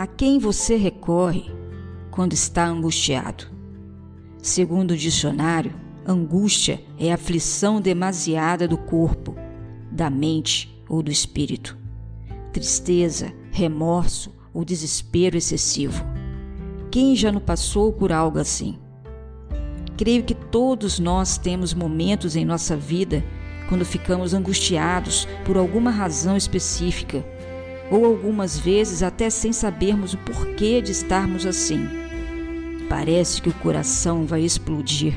A quem você recorre quando está angustiado? Segundo o dicionário, angústia é aflição demasiada do corpo, da mente ou do espírito. Tristeza, remorso ou desespero excessivo. Quem já não passou por algo assim? Creio que todos nós temos momentos em nossa vida quando ficamos angustiados por alguma razão específica, ou algumas vezes até sem sabermos o porquê de estarmos assim. Parece que o coração vai explodir.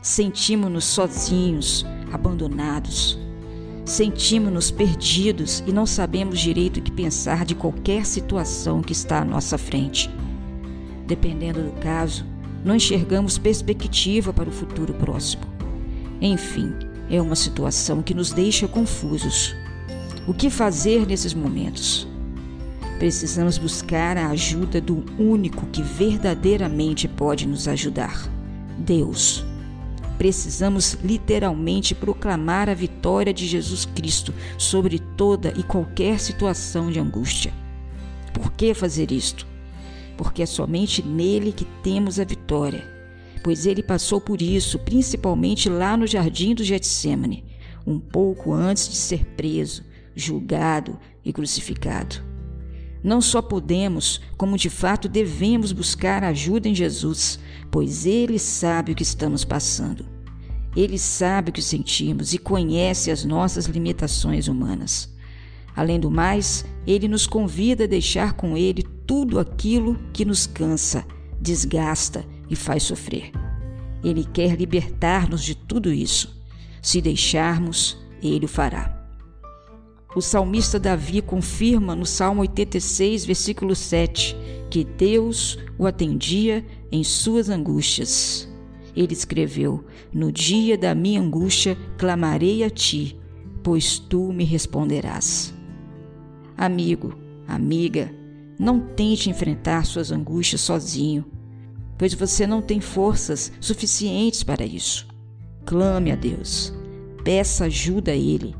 Sentimos-nos sozinhos, abandonados. Sentimos-nos perdidos e não sabemos direito o que pensar de qualquer situação que está à nossa frente. Dependendo do caso, não enxergamos perspectiva para o futuro próximo. Enfim, é uma situação que nos deixa confusos. O que fazer nesses momentos? Precisamos buscar a ajuda do único que verdadeiramente pode nos ajudar: Deus. Precisamos literalmente proclamar a vitória de Jesus Cristo sobre toda e qualquer situação de angústia. Por que fazer isto? Porque é somente nele que temos a vitória pois ele passou por isso, principalmente lá no jardim do Getsemane, um pouco antes de ser preso, julgado e crucificado. Não só podemos, como de fato devemos buscar ajuda em Jesus, pois ele sabe o que estamos passando. Ele sabe o que sentimos e conhece as nossas limitações humanas. Além do mais, ele nos convida a deixar com ele tudo aquilo que nos cansa, desgasta e faz sofrer. Ele quer libertar-nos de tudo isso. Se deixarmos, ele o fará. O salmista Davi confirma no Salmo 86, versículo 7, que Deus o atendia em suas angústias. Ele escreveu: No dia da minha angústia clamarei a ti, pois tu me responderás. Amigo, amiga, não tente enfrentar suas angústias sozinho pois você não tem forças suficientes para isso. Clame a Deus, peça ajuda a Ele.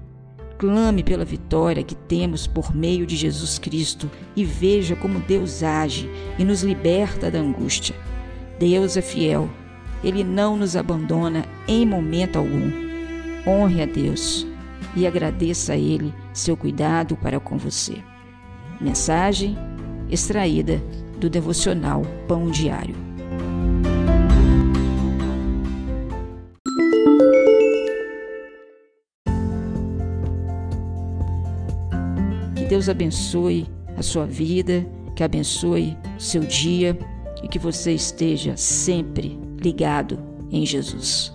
Clame pela vitória que temos por meio de Jesus Cristo e veja como Deus age e nos liberta da angústia. Deus é fiel, Ele não nos abandona em momento algum. Honre a Deus e agradeça a Ele seu cuidado para com você. Mensagem extraída do devocional Pão Diário. Deus abençoe a sua vida, que abençoe seu dia e que você esteja sempre ligado em Jesus.